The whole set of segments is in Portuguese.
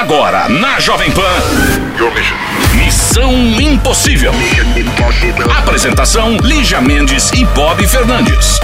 Agora, na Jovem Pan. Missão Impossível. Apresentação: Lígia Mendes e Bob Fernandes.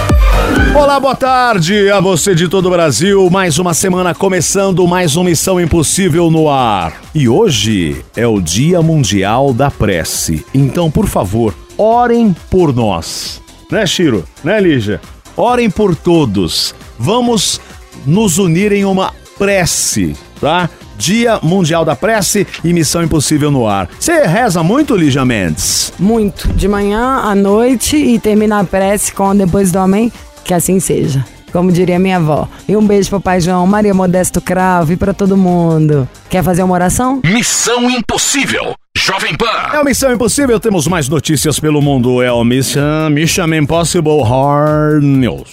Olá, boa tarde a você de todo o Brasil. Mais uma semana começando, mais uma Missão Impossível no ar. E hoje é o Dia Mundial da Prece. Então, por favor, orem por nós. Né, Chiro? Né, Lígia? Orem por todos. Vamos nos unir em uma prece, tá? Dia Mundial da Prece e Missão Impossível no ar. Você reza muito, Lígia Mendes? Muito. De manhã à noite e terminar a prece com depois do homem, que assim seja. Como diria minha avó. E um beijo pro Pai João, Maria Modesto Cravo e pra todo mundo. Quer fazer uma oração? Missão Impossível. Jovem Pan. É o Missão Impossível, temos mais notícias pelo mundo. É o Mission, Mission Impossible Hard News.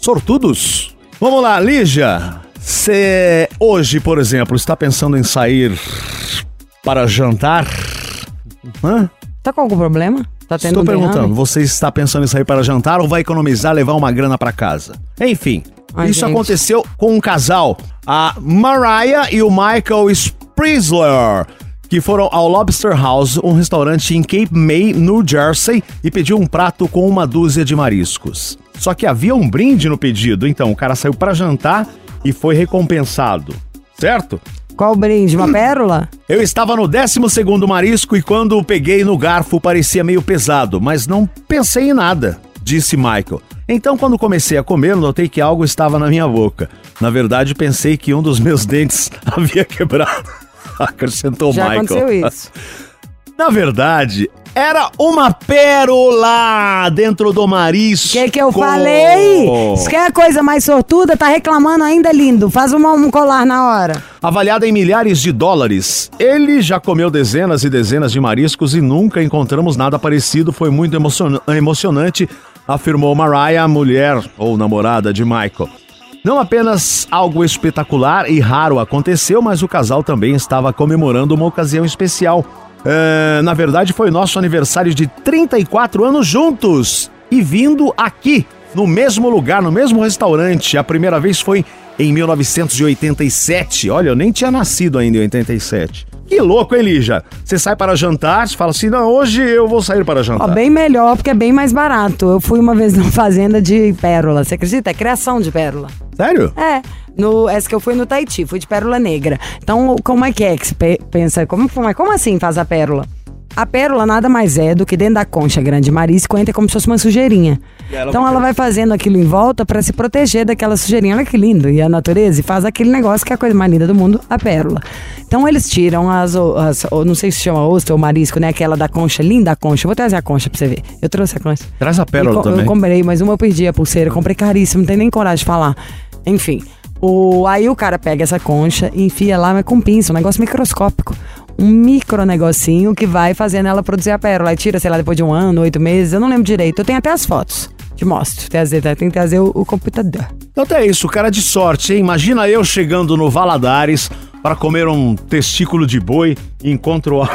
Sortudos? Vamos lá, Lígia. Você hoje, por exemplo, está pensando em sair para jantar? Hã? Tá com algum problema? Tá tendo Estou um perguntando, você está pensando em sair para jantar ou vai economizar, levar uma grana para casa? Enfim, Ai, isso gente. aconteceu com um casal, a Mariah e o Michael Spritzler, que foram ao Lobster House, um restaurante em Cape May, New Jersey, e pediu um prato com uma dúzia de mariscos. Só que havia um brinde no pedido, então o cara saiu para jantar e foi recompensado. Certo? Qual brinde? Uma pérola? Eu estava no 12 marisco e quando o peguei no garfo parecia meio pesado, mas não pensei em nada, disse Michael. Então, quando comecei a comer, notei que algo estava na minha boca. Na verdade, pensei que um dos meus dentes havia quebrado. Acrescentou Já Michael. aconteceu isso. Na verdade, era uma pérola dentro do marisco. O que que eu falei? Se quer coisa mais sortuda, tá reclamando ainda, lindo. Faz uma- um colar na hora. Avaliada em milhares de dólares. Ele já comeu dezenas e dezenas de mariscos e nunca encontramos nada parecido. Foi muito emocion- emocionante, afirmou Mariah, mulher ou namorada de Michael. Não apenas algo espetacular e raro aconteceu, mas o casal também estava comemorando uma ocasião especial. É, na verdade, foi nosso aniversário de 34 anos juntos e vindo aqui, no mesmo lugar, no mesmo restaurante. A primeira vez foi em 1987. Olha, eu nem tinha nascido ainda em 87. Que louco, hein, Lígia? Você sai para jantar, você fala assim: não, hoje eu vou sair para Ó, jantar. bem melhor, porque é bem mais barato. Eu fui uma vez numa fazenda de pérola. Você acredita? É criação de pérola. Sério? É. No, essa que eu fui no Tahiti, fui de pérola negra. Então, como é que é que pe- pensa? Como, é- como assim faz a pérola? A pérola nada mais é do que dentro da concha grande marisco entra como se fosse uma sujeirinha. Ela então ela vai fazendo aquilo em volta para se proteger daquela sujeirinha. Olha que lindo. E a natureza e faz aquele negócio que é a coisa mais linda do mundo, a pérola. Então eles tiram as, as não sei se chama ostra ou marisco, né? Aquela da concha, linda a concha. Vou trazer a concha pra você ver. Eu trouxe a concha. Traz a pérola E também. Eu comprei, mas uma eu perdi a pulseira. Comprei caríssimo, não tem nem coragem de falar. Enfim. O, aí o cara pega essa concha e enfia lá, mas com pinça, um negócio microscópico. Um micro negocinho que vai fazendo ela produzir a pérola. Aí tira, sei lá, depois de um ano, oito meses, eu não lembro direito. Eu tenho até as fotos. Te mostro. Trazer, tá? Tem que trazer o, o computador. Então até isso, cara de sorte, hein? Imagina eu chegando no Valadares para comer um testículo de boi e encontro a...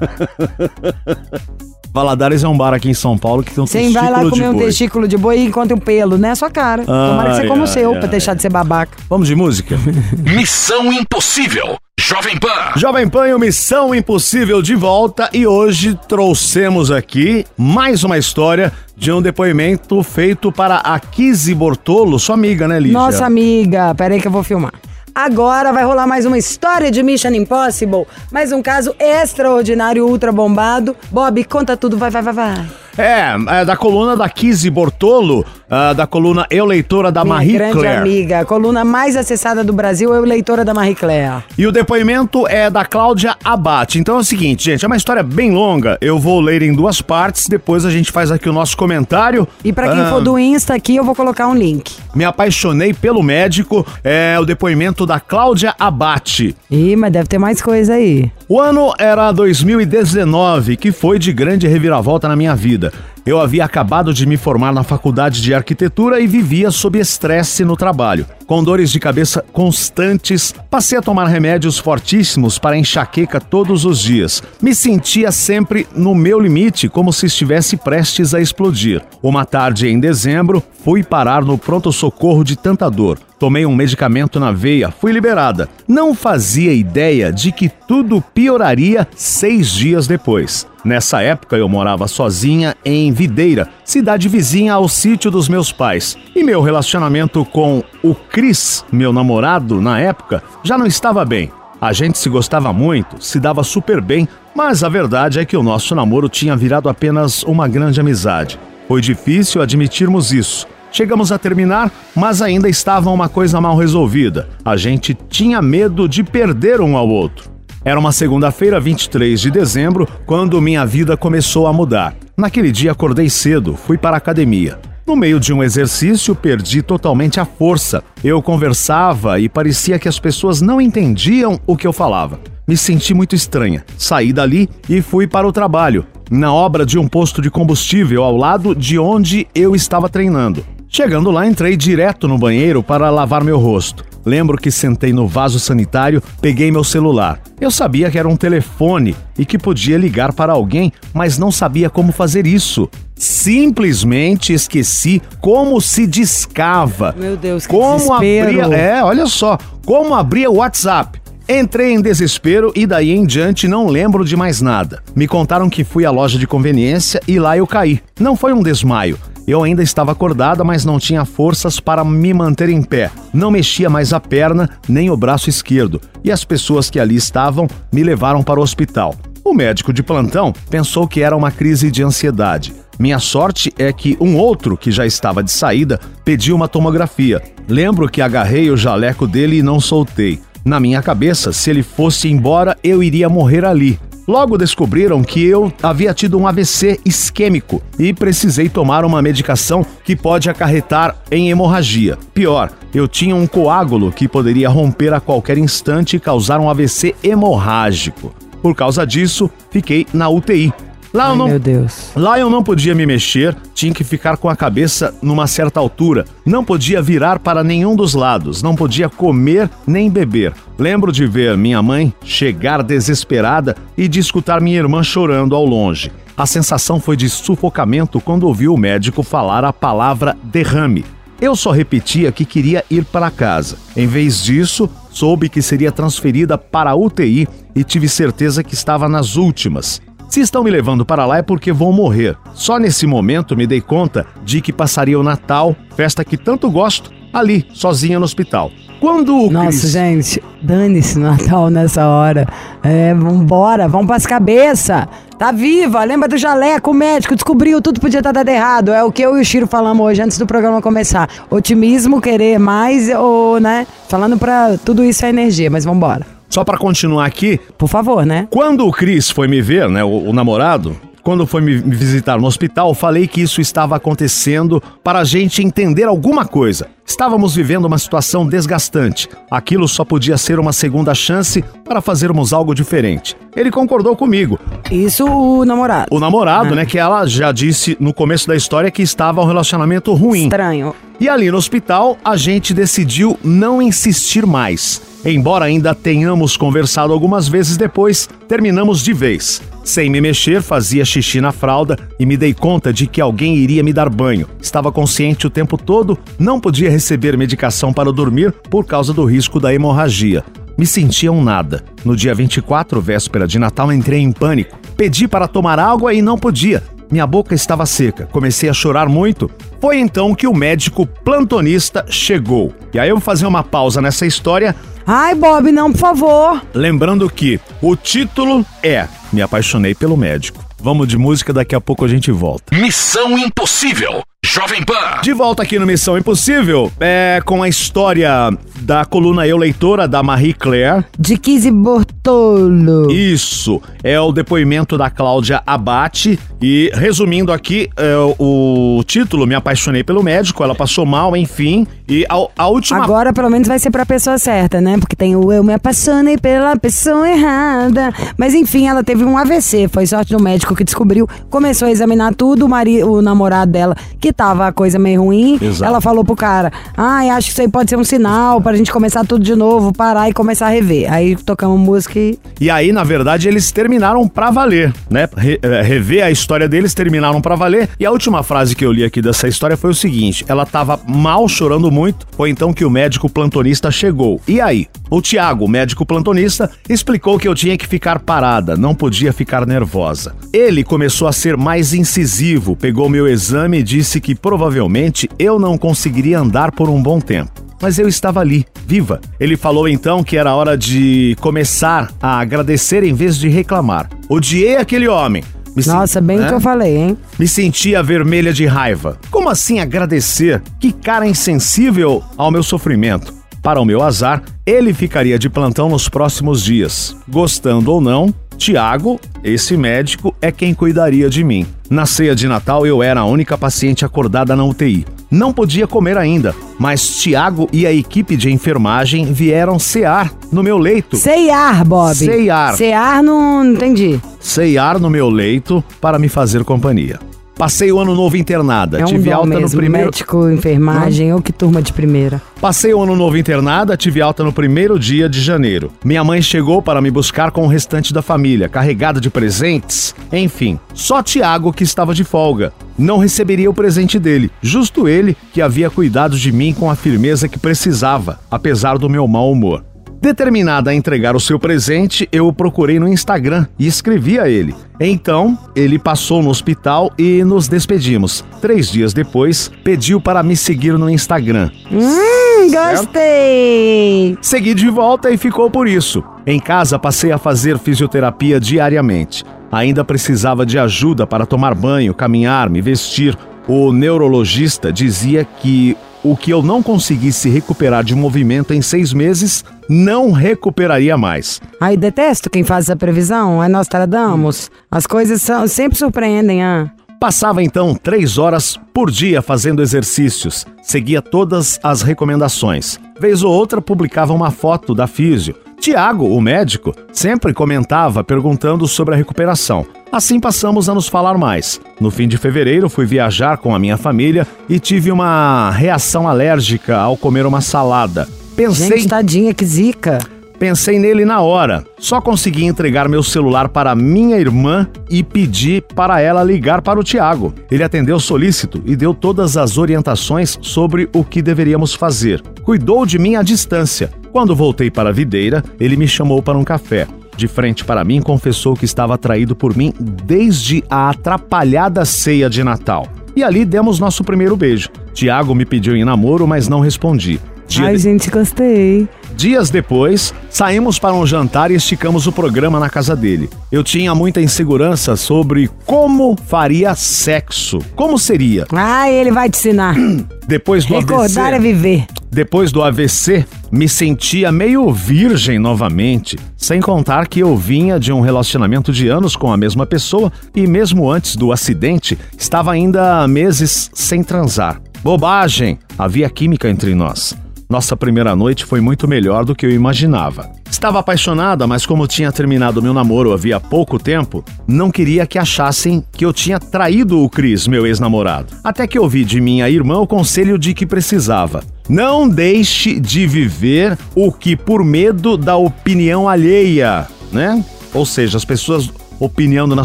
Valadares é um bar aqui em São Paulo que tem um Você testículo vai lá de comer um boi. testículo de boi e encontra um pelo, né? Sua cara. Tomara que você Ai, coma o seu, ai, pra deixar de ser babaca. Vamos de música? Missão Impossível. Jovem Pan. Jovem Pan e o Missão Impossível de volta e hoje trouxemos aqui mais uma história de um depoimento feito para a Kizzy Bortolo, sua amiga, né, Lígia? Nossa amiga, peraí que eu vou filmar. Agora vai rolar mais uma história de Mission Impossible, mais um caso extraordinário, ultra bombado. Bob, conta tudo, vai, vai, vai, vai. É, é da coluna da Kizzy Bortolo, ah, da coluna Eu Leitora da Minha Marie grande Claire. amiga, a coluna mais acessada do Brasil, eu leitora da Marie Claire. E o depoimento é da Cláudia Abate. Então é o seguinte, gente, é uma história bem longa. Eu vou ler em duas partes, depois a gente faz aqui o nosso comentário. E pra quem Ah, for do Insta aqui, eu vou colocar um link. Me apaixonei pelo médico, é o depoimento da Cláudia Abate. Ih, mas deve ter mais coisa aí. O ano era 2019, que foi de grande reviravolta na minha vida. Eu havia acabado de me formar na faculdade de arquitetura e vivia sob estresse no trabalho. Com dores de cabeça constantes, passei a tomar remédios fortíssimos para enxaqueca todos os dias. Me sentia sempre no meu limite, como se estivesse prestes a explodir. Uma tarde em dezembro, fui parar no pronto-socorro de tanta dor. Tomei um medicamento na veia, fui liberada. Não fazia ideia de que tudo pioraria seis dias depois. Nessa época eu morava sozinha em Videira, cidade vizinha ao sítio dos meus pais. E meu relacionamento com o Cris, meu namorado na época, já não estava bem. A gente se gostava muito, se dava super bem, mas a verdade é que o nosso namoro tinha virado apenas uma grande amizade. Foi difícil admitirmos isso. Chegamos a terminar, mas ainda estava uma coisa mal resolvida. A gente tinha medo de perder um ao outro. Era uma segunda-feira, 23 de dezembro, quando minha vida começou a mudar. Naquele dia acordei cedo, fui para a academia. No meio de um exercício, perdi totalmente a força. Eu conversava e parecia que as pessoas não entendiam o que eu falava. Me senti muito estranha. Saí dali e fui para o trabalho, na obra de um posto de combustível ao lado de onde eu estava treinando. Chegando lá, entrei direto no banheiro para lavar meu rosto. Lembro que sentei no vaso sanitário, peguei meu celular. Eu sabia que era um telefone e que podia ligar para alguém, mas não sabia como fazer isso. Simplesmente esqueci como se discava. Meu Deus, que como desespero. abria, é, olha só, como abria o WhatsApp. Entrei em desespero e daí em diante não lembro de mais nada. Me contaram que fui à loja de conveniência e lá eu caí. Não foi um desmaio. Eu ainda estava acordada, mas não tinha forças para me manter em pé. Não mexia mais a perna nem o braço esquerdo. E as pessoas que ali estavam me levaram para o hospital. O médico de plantão pensou que era uma crise de ansiedade. Minha sorte é que um outro, que já estava de saída, pediu uma tomografia. Lembro que agarrei o jaleco dele e não soltei. Na minha cabeça, se ele fosse embora, eu iria morrer ali. Logo descobriram que eu havia tido um AVC isquêmico e precisei tomar uma medicação que pode acarretar em hemorragia. Pior, eu tinha um coágulo que poderia romper a qualquer instante e causar um AVC hemorrágico. Por causa disso, fiquei na UTI. Lá eu Ai, não meu Deus. Lá eu não podia me mexer, tinha que ficar com a cabeça numa certa altura, não podia virar para nenhum dos lados, não podia comer nem beber. Lembro de ver minha mãe chegar desesperada e de escutar minha irmã chorando ao longe. A sensação foi de sufocamento quando ouvi o médico falar a palavra derrame. Eu só repetia que queria ir para casa. Em vez disso, soube que seria transferida para a UTI e tive certeza que estava nas últimas. Se estão me levando para lá é porque vou morrer. Só nesse momento me dei conta de que passaria o Natal, festa que tanto gosto, ali, sozinha no hospital. Quando o Nossa, Chris- gente, dane-se Natal nessa hora. É, vambora, vamos pras cabeças. Tá viva, lembra do jaleco, o médico descobriu, tudo podia estar dado errado. É o que eu e o Chiro falamos hoje antes do programa começar. Otimismo, querer mais, ou, né? Falando pra tudo isso é energia, mas vambora. Só para continuar aqui, Por favor, né? Quando o Chris foi me ver, né, o, o namorado, quando foi me visitar no hospital, falei que isso estava acontecendo para a gente entender alguma coisa. Estávamos vivendo uma situação desgastante. Aquilo só podia ser uma segunda chance para fazermos algo diferente. Ele concordou comigo. Isso o namorado. O namorado, né, que ela já disse no começo da história que estava um relacionamento ruim. Estranho. E ali no hospital, a gente decidiu não insistir mais. Embora ainda tenhamos conversado algumas vezes depois, terminamos de vez. Sem me mexer, fazia xixi na fralda e me dei conta de que alguém iria me dar banho. Estava consciente o tempo todo, não podia receber medicação para dormir por causa do risco da hemorragia. Me sentia um nada. No dia 24, véspera de Natal, entrei em pânico. Pedi para tomar água e não podia. Minha boca estava seca, comecei a chorar muito. Foi então que o médico plantonista chegou. E aí eu vou fazer uma pausa nessa história, Ai, Bob, não, por favor. lembrando que o título é Me apaixonei pelo médico. Vamos de música, daqui a pouco a gente volta. Missão Impossível. Jovem Pan. De volta aqui no Missão Impossível, é com a história da coluna Eu Leitora, da Marie Claire. De Kizzy Bortolo. Isso, é o depoimento da Cláudia Abate. E resumindo aqui, é, o título, Me Apaixonei pelo Médico, ela passou mal, enfim. E a, a última Agora, pelo menos, vai ser pra pessoa certa, né? Porque tem o eu me apaixonei pela pessoa errada. Mas enfim, ela teve um AVC. Foi sorte do médico que descobriu. Começou a examinar tudo. O, mari... o namorado dela, que que tava a coisa meio ruim. Exato. Ela falou pro cara: Ai, acho que isso aí pode ser um sinal pra gente começar tudo de novo, parar e começar a rever. Aí tocamos música e. E aí, na verdade, eles terminaram pra valer, né? Re- eh, rever a história deles, terminaram pra valer. E a última frase que eu li aqui dessa história foi o seguinte: ela tava mal, chorando muito. Foi então que o médico plantonista chegou. E aí? O Tiago, médico plantonista, explicou que eu tinha que ficar parada, não podia ficar nervosa. Ele começou a ser mais incisivo, pegou meu exame e disse que provavelmente eu não conseguiria andar por um bom tempo mas eu estava ali, viva. Ele falou então que era hora de começar a agradecer em vez de reclamar. Odiei aquele homem. Me Nossa, bem o né? que eu falei, hein? Me sentia vermelha de raiva. Como assim agradecer? Que cara insensível ao meu sofrimento. Para o meu azar, ele ficaria de plantão nos próximos dias. Gostando ou não, Tiago, esse médico, é quem cuidaria de mim. Na ceia de Natal, eu era a única paciente acordada na UTI. Não podia comer ainda, mas Tiago e a equipe de enfermagem vieram cear no meu leito. Ceiar, Bob. Ceiar. Ceiar não, não entendi. Ceiar no meu leito para me fazer companhia. Passei o ano novo internada. É um tive alta mesmo, no primeiro. médico, enfermagem, ou que turma de primeira. Passei o ano novo internada, tive alta no primeiro dia de janeiro. Minha mãe chegou para me buscar com o restante da família, carregada de presentes. Enfim, só Tiago que estava de folga. Não receberia o presente dele, justo ele que havia cuidado de mim com a firmeza que precisava, apesar do meu mau humor. Determinada a entregar o seu presente, eu o procurei no Instagram e escrevi a ele. Então, ele passou no hospital e nos despedimos. Três dias depois, pediu para me seguir no Instagram. Hum, gostei! Segui de volta e ficou por isso. Em casa, passei a fazer fisioterapia diariamente. Ainda precisava de ajuda para tomar banho, caminhar, me vestir. O neurologista dizia que o que eu não conseguisse recuperar de movimento em seis meses, não recuperaria mais. Ai, detesto quem faz essa previsão, é Nostradamus. As coisas são, sempre surpreendem, ah. Passava então três horas por dia fazendo exercícios, seguia todas as recomendações. Vez ou outra publicava uma foto da físio. Tiago, o médico, sempre comentava perguntando sobre a recuperação. Assim passamos a nos falar mais. No fim de fevereiro fui viajar com a minha família e tive uma reação alérgica ao comer uma salada. Pensei Gente, tadinha, que zica. Pensei nele na hora. Só consegui entregar meu celular para minha irmã e pedi para ela ligar para o Tiago. Ele atendeu solícito e deu todas as orientações sobre o que deveríamos fazer. Cuidou de mim à distância. Quando voltei para a videira, ele me chamou para um café. De frente para mim, confessou que estava atraído por mim desde a atrapalhada ceia de Natal. E ali demos nosso primeiro beijo. Tiago me pediu em namoro, mas não respondi. Dia Ai, de- gente, gostei. Dias depois, saímos para um jantar e esticamos o programa na casa dele. Eu tinha muita insegurança sobre como faria sexo. Como seria? Ai, ele vai te ensinar. Depois do Recordar é AVC, viver. depois do AVC, me sentia meio virgem novamente. Sem contar que eu vinha de um relacionamento de anos com a mesma pessoa e mesmo antes do acidente, estava ainda há meses sem transar. Bobagem! Havia química entre nós. Nossa primeira noite foi muito melhor do que eu imaginava. Estava apaixonada, mas como tinha terminado meu namoro havia pouco tempo, não queria que achassem que eu tinha traído o Cris, meu ex-namorado. Até que ouvi de minha irmã o conselho de que precisava. Não deixe de viver o que por medo da opinião alheia, né? Ou seja, as pessoas opinando na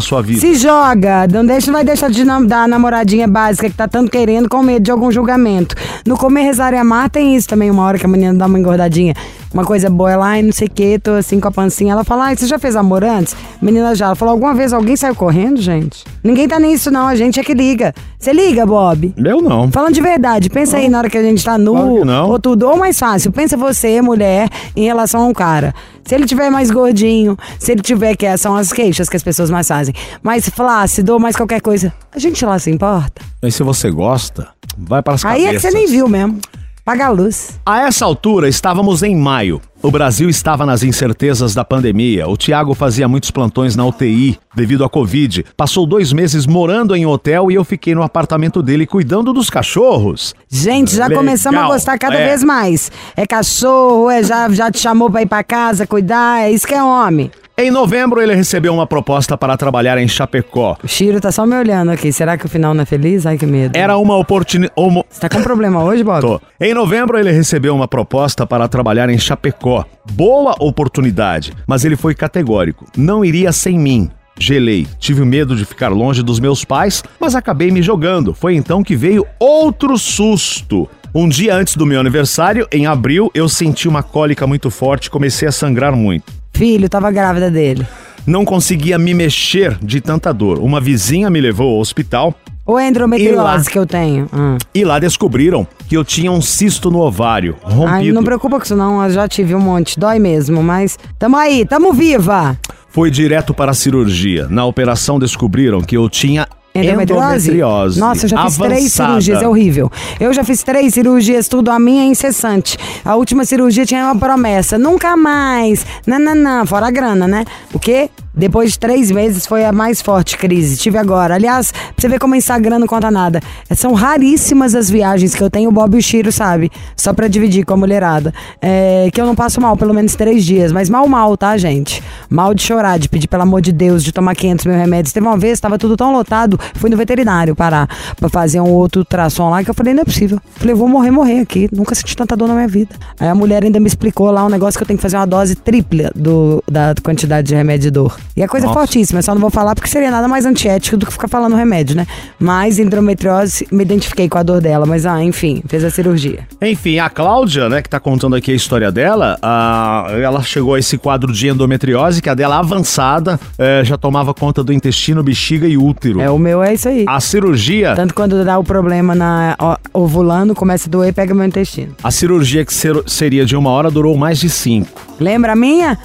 sua vida. Se joga, não deixa, vai deixar de nam- dar a namoradinha básica que tá tanto querendo com medo de algum julgamento. No comer, rezar e amar tem isso também, uma hora que a menina dá uma engordadinha. Uma coisa boa lá e não sei o que, tô assim com a pancinha. Ela fala, ai, você já fez amor antes? Menina já. Ela falou, alguma vez alguém saiu correndo, gente? Ninguém tá nisso não, a gente é que liga. Você liga, Bob? Eu não. Falando de verdade, pensa aí na hora que a gente tá nu, Claro não. ou tudo, ou mais fácil, pensa você, mulher, em relação a um cara. Se ele tiver mais gordinho, se ele tiver, que é- são as queixas que as pessoas mais fazem, mais flácido mais qualquer coisa, a gente lá se importa. Mas se você gosta, vai para as Aí é que cabeças. você nem viu mesmo. Paga a luz. A essa altura, estávamos em maio. O Brasil estava nas incertezas da pandemia. O Tiago fazia muitos plantões na UTI devido à Covid. Passou dois meses morando em hotel e eu fiquei no apartamento dele cuidando dos cachorros. Gente, já Legal. começamos a gostar cada É. vez mais. É cachorro, é já, já te chamou pra ir pra casa, cuidar, é isso que é homem. Em novembro, ele recebeu uma proposta para trabalhar em Chapecó. O Chiro tá só me olhando aqui. Será que o final não é feliz? Ai, que medo. Era uma oportunidade. Você tá com problema hoje, Bob? Tô. Em novembro, ele recebeu uma proposta para trabalhar em Chapecó. Boa oportunidade, mas ele foi categórico. Não iria sem mim. Gelei, tive medo de ficar longe dos meus pais, mas acabei me jogando. Foi então que veio outro susto. Um dia antes do meu aniversário, em abril, eu senti uma cólica muito forte e comecei a sangrar muito. Filho, tava grávida dele. Não conseguia me mexer de tanta dor. Uma vizinha me levou ao hospital Ou é endometriose que eu tenho? Ah. e lá descobriram que eu tinha um cisto no ovário, rompido. Ai, não preocupa com isso não, eu já tive um monte. Dói mesmo, mas tamo aí, tamo viva. Foi direto para a cirurgia. Na operação descobriram que eu tinha Endometriose? endometriose. Nossa, eu já fiz três avançada. cirurgias, é horrível. Eu já fiz três cirurgias, tudo a minha é incessante. A última cirurgia tinha uma promessa, nunca mais. Não, não, não, fora a grana, né? O quê? Depois de três meses foi a mais forte crise. Tive agora. Aliás, pra você ver como o Instagram não conta nada. São raríssimas as viagens que eu tenho, o Bob e o Chiro, sabe? Só pra dividir com a mulherada. É, que eu não passo mal, pelo menos três dias. Mas mal, mal, tá, gente? Mal de chorar, de pedir, pelo amor de Deus, de tomar 500 mil remédios. Teve uma vez, tava tudo tão lotado, fui no veterinário parar pra fazer um outro ultrassom lá, que eu falei, não é possível. Falei, vou morrer, morrer aqui. Nunca senti tanta dor na minha vida. Aí a mulher ainda me explicou lá um negócio que eu tenho que fazer uma dose tripla do, da quantidade de remédio de dor. E a coisa é Nossa. fortíssima, só não vou falar porque seria nada mais antiético do que ficar falando remédio, né? Mas endometriose, me identifiquei com a dor dela, mas ah, enfim, fez a cirurgia. Enfim, a Cláudia, né, que tá contando aqui a história dela, ah, ela chegou a esse quadro de endometriose, que a dela avançada eh, já tomava conta do intestino, bexiga e útero. É, o meu é isso aí. A cirurgia, Tanto quando dá o problema na ovulando, começa a doer, pega meu intestino. a cirurgia que ser- seria de uma hora durou mais de cinco. Lembra a minha?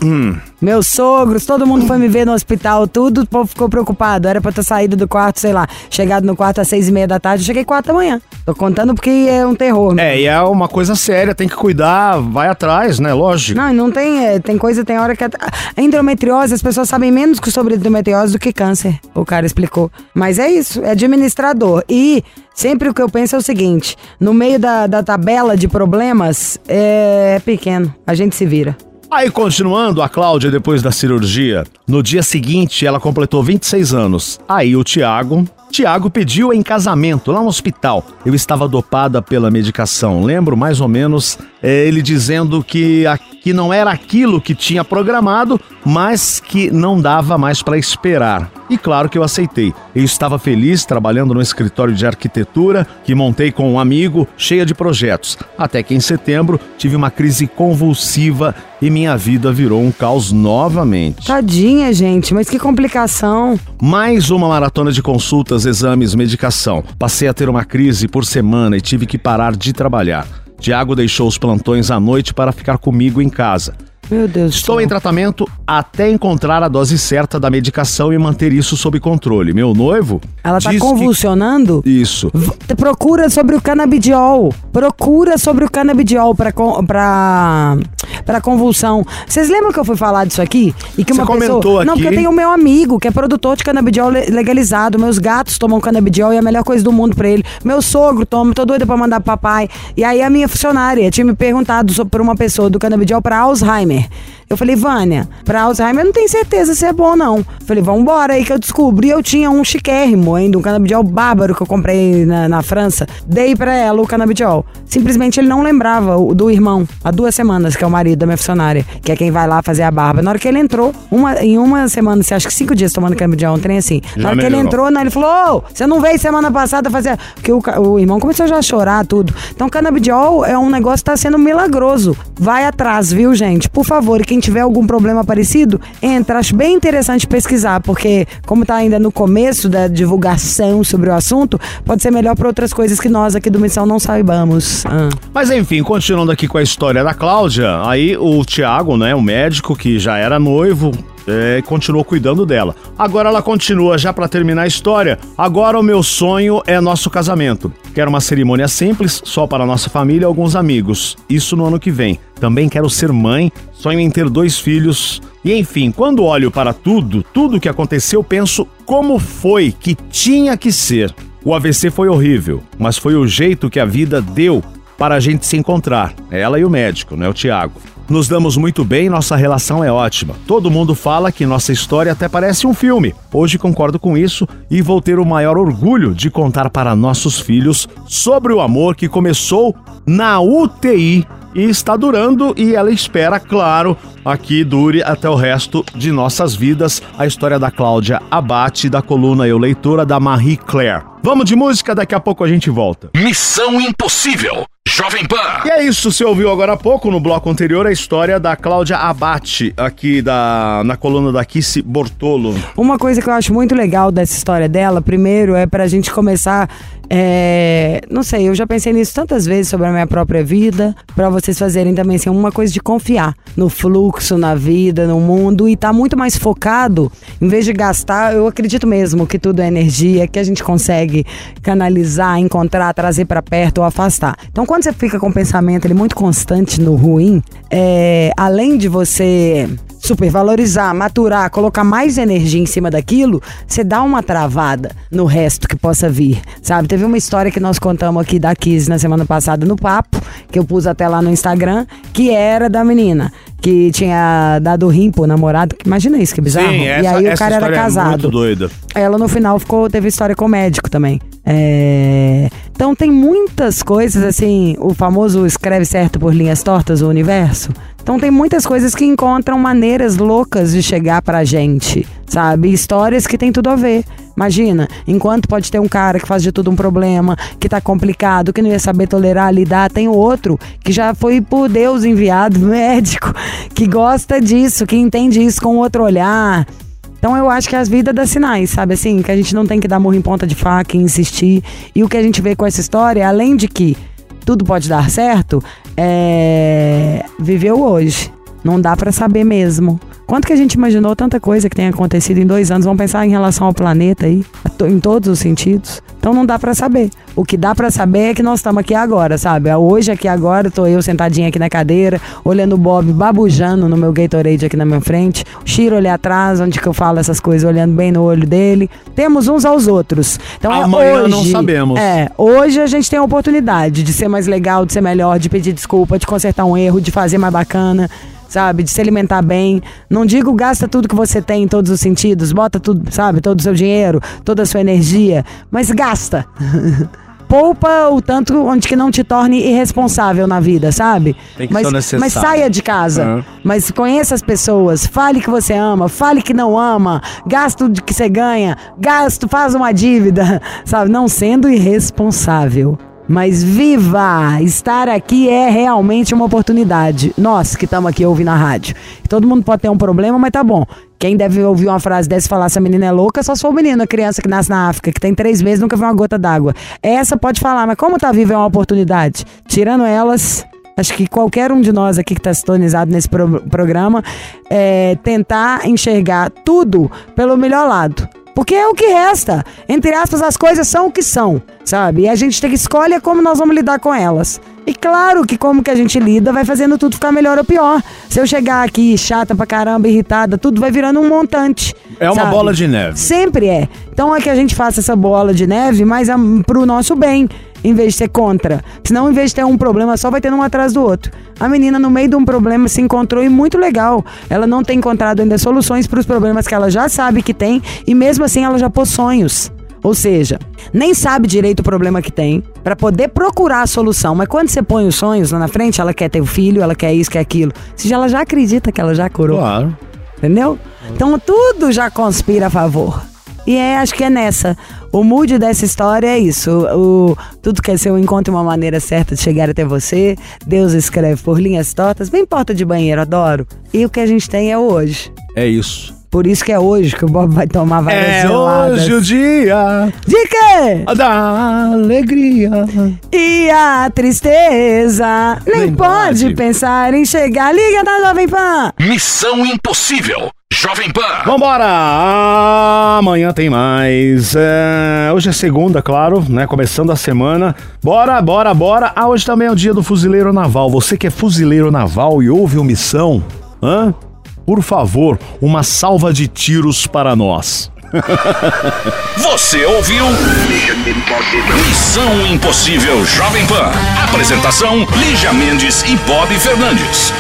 Meus sogros, todo mundo foi me ver no hospital, tudo, o povo ficou preocupado. Era pra ter saído do quarto, sei lá, chegado no quarto às seis e meia da tarde, eu cheguei quatro da manhã. Tô contando porque é um terror. É, e é uma coisa séria, tem que cuidar, vai atrás, né? Lógico. Não, e não tem, é, tem coisa, tem hora que... A a endometriose, as pessoas sabem menos sobre endometriose do que câncer, o cara explicou. Mas é isso, é administrador. E sempre o que eu penso é o seguinte, no meio da, da tabela de problemas, é pequeno, a gente se vira. Aí, continuando, a Cláudia, depois da cirurgia, no dia seguinte, ela completou 26 anos. Aí, o Tiago. Tiago pediu em casamento lá no hospital. Eu estava dopada pela medicação. Lembro mais ou menos eh, ele dizendo que, a- que não era aquilo que tinha programado, mas que não dava mais para esperar. E claro que eu aceitei. Eu estava feliz trabalhando no escritório de arquitetura que montei com um amigo, cheia de projetos. Até que em setembro tive uma crise convulsiva e minha vida virou um caos novamente. Tadinha, gente, mas que complicação. Mais uma maratona de consultas, exames, medicação. Passei a ter uma crise por semana e tive que parar de trabalhar. Tiago deixou os plantões à noite para ficar comigo em casa. Meu Deus Estou em tratamento até encontrar a dose certa da medicação e manter isso sob controle. Meu noivo. Ela tá diz que- convulsionando? Isso. V- Procura sobre o canabidiol. Procura sobre o canabidiol pra, con- pra, pra convulsão. Vocês lembram que eu fui falar disso aqui? E que Você uma comentou pessoa. Não, aqui. porque eu tenho o meu amigo, que é produtor de canabidiol le- legalizado. Meus gatos tomam canabidiol e é a melhor coisa do mundo pra ele. Meu sogro toma, tô doida pra mandar papai. E aí a minha funcionária tinha me perguntado por uma pessoa do canabidiol pra Alzheimer. Eu falei, Vânia, pra Alzheimer eu não tenho certeza se é bom, não. Falei, vambora aí que eu descobri. Eu tinha um chiquérrimo ainda, um canabidiol bárbaro que eu comprei na, na França. Dei pra ela o canabidiol. Simplesmente ele não lembrava do irmão, há duas semanas, que é o marido da minha funcionária, que é quem vai lá fazer a barba. Na hora que ele entrou, uma, em uma semana, acha que cinco dias tomando canabidiol, um trem assim. Já Na hora que ele melhorou. entrou, né, ele falou: Ô, você não veio semana passada fazer. Porque o, o irmão começou já a chorar, tudo. Então, canabidiol é um negócio que tá sendo milagroso. Vai atrás, viu, gente? Por favor, e quem tiver algum problema parecido, entra. Acho bem interessante pesquisar, porque, como tá ainda no começo da divulgação sobre o assunto, pode ser melhor para outras coisas que nós aqui do Missão não saibamos. Ah. Mas enfim, continuando aqui com a história da Cláudia, aí o Tiago, né, o médico que já era noivo, é, continuou cuidando dela. Agora ela continua, já pra terminar a história. Agora o meu sonho é nosso casamento. Quero uma cerimônia simples, só para nossa família e alguns amigos. Isso no ano que vem. Também quero ser mãe, sonho em ter dois filhos. E enfim, quando olho para tudo, tudo que aconteceu, penso como foi que tinha que ser. O AVC foi horrível, mas foi o jeito que a vida deu para a gente se encontrar, ela e o médico, né, o Tiago. Nos damos muito bem, nossa relação é ótima. Todo mundo fala que nossa história até parece um filme. Hoje concordo com isso e vou ter o maior orgulho de contar para nossos filhos sobre o amor que começou na UTI e está durando e ela espera, claro, aqui dure até o resto de nossas vidas a história da Cláudia Abate da coluna Eu Leitora da Marie Claire. Vamos de música, daqui a pouco a gente volta. Missão Impossível. Jovem Pan. E é isso, você ouviu agora há pouco no bloco anterior a história da Cláudia Abate, aqui da, na coluna da Kissy Bortolo. Uma coisa que eu acho muito legal dessa história dela, primeiro, é pra gente começar. É, não sei, eu já pensei nisso tantas vezes sobre a minha própria vida, para vocês fazerem também assim, uma coisa de confiar no fluxo, na vida, no mundo e tá muito mais focado, em vez de gastar, eu acredito mesmo que tudo é energia, que a gente consegue canalizar, encontrar, trazer para perto ou afastar. Então, quando você fica com o pensamento ele muito constante no ruim, é, além de você supervalorizar, maturar, colocar mais energia em cima daquilo, você dá uma travada no resto que possa vir, sabe? Teve uma história que nós contamos aqui da Kiss na semana passada no papo, que eu pus até lá no Instagram, que era da menina que tinha dado rim pro namorado. Imagina isso, que bizarro. Sim, essa, e aí o cara era história é casado. muito doida. Ela no final ficou, teve história com o médico também. É, Então tem muitas coisas assim, o famoso escreve certo por linhas tortas o universo. Então tem muitas coisas que encontram maneiras loucas de chegar pra gente, sabe? Histórias que tem tudo a ver. Imagina, enquanto pode ter um cara que faz de tudo um problema, que tá complicado, que não ia saber tolerar, lidar, tem outro que já foi por Deus enviado, médico, que gosta disso, que entende isso com outro olhar. Então eu acho que as vidas dá sinais, sabe assim? Que a gente não tem que dar morro em ponta de faca e insistir. E o que a gente vê com essa história, além de que tudo pode dar certo, é. Viveu hoje. Não dá pra saber mesmo. Quanto que a gente imaginou tanta coisa que tem acontecido em dois anos? Vamos pensar em relação ao planeta aí, em todos os sentidos. Então não dá pra saber. O que dá pra saber é que nós estamos aqui agora, sabe? Hoje, aqui agora, tô eu sentadinha aqui na cadeira, olhando o Bob babujando no meu Gatorade aqui na minha frente. O Shiro ali atrás, onde que eu falo essas coisas, olhando bem no olho dele. Temos uns aos outros. Então é Amanhã hoje, não sabemos. É, hoje a gente tem a oportunidade de ser mais legal, de ser melhor, de pedir desculpa, de consertar um erro, de fazer mais bacana, sabe? De se alimentar bem. Não digo gasta tudo que você tem em todos os sentidos, bota tudo, sabe? Todo o seu dinheiro, toda a sua energia, mas gasta. Poupa o tanto onde que não te torne irresponsável na vida, sabe? Tem que mas, ser necessário. mas saia de casa. Uhum. Mas conheça as pessoas, fale que você ama, fale que não ama, gasto de que você ganha, gasto, faz uma dívida, sabe? Não sendo irresponsável. Mas viva! Estar aqui é realmente uma oportunidade. Nós que estamos aqui ouvindo a rádio. Todo mundo pode ter um problema, mas tá bom. Quem deve ouvir uma frase dessa e falar essa menina é louca, só se for o menino, a criança que nasce na África, que tem três meses nunca viu uma gota d'água. Essa pode falar, mas como tá viva é uma oportunidade. Tirando elas, Acho que qualquer um de nós aqui que está sintonizado nesse pro- programa é tentar enxergar tudo pelo melhor lado. Porque é o que resta. Entre aspas, as coisas são o que são, sabe? E a gente tem que escolher como nós vamos lidar com elas. E claro que como que a gente lida vai fazendo tudo ficar melhor ou pior. Se eu chegar aqui chata pra caramba, irritada, tudo vai virando um montante. É uma sabe? bola de neve. Sempre é. Então é que a gente faça essa bola de neve, mas a, pro nosso bem, em vez de ser contra. Senão, em vez de ter um problema só, vai tendo um atrás do outro. A menina, no meio de um problema, se encontrou e muito legal. Ela não tem encontrado ainda soluções para os problemas que ela já sabe que tem, e mesmo assim ela já pôs sonhos. Ou seja, nem sabe direito o problema que tem para poder procurar a solução. Mas quando você põe os sonhos lá na frente, ela quer ter o filho, ela quer isso, quer aquilo. Se ela já acredita que ela já curou. Claro. Entendeu? Então tudo já conspira a favor. E é, acho que é nessa. O mood dessa história é isso. O, tudo quer ser um encontro uma maneira certa de chegar até você. Deus escreve por linhas tortas, bem porta de banheiro, adoro. E o que a gente tem é hoje. É isso. Por isso que é hoje que o Bob vai tomar várias É geladas. hoje o dia De quê? da alegria. E a tristeza nem, Nem pode. pode. pensar em chegar. Liga da Jovem Pan. Missão Impossível. Jovem Pan. Vambora! Amanhã tem mais. É, hoje é segunda, claro, né? Começando a semana. Bora, bora, bora. Ah, hoje também é o dia do fuzileiro naval. Você que é fuzileiro naval e ouve o Missão, hã? Por favor, uma salva de tiros para nós. Você ouviu? Missão Impossível Jovem Pan. Apresentação: Lígia Mendes e Bob Fernandes.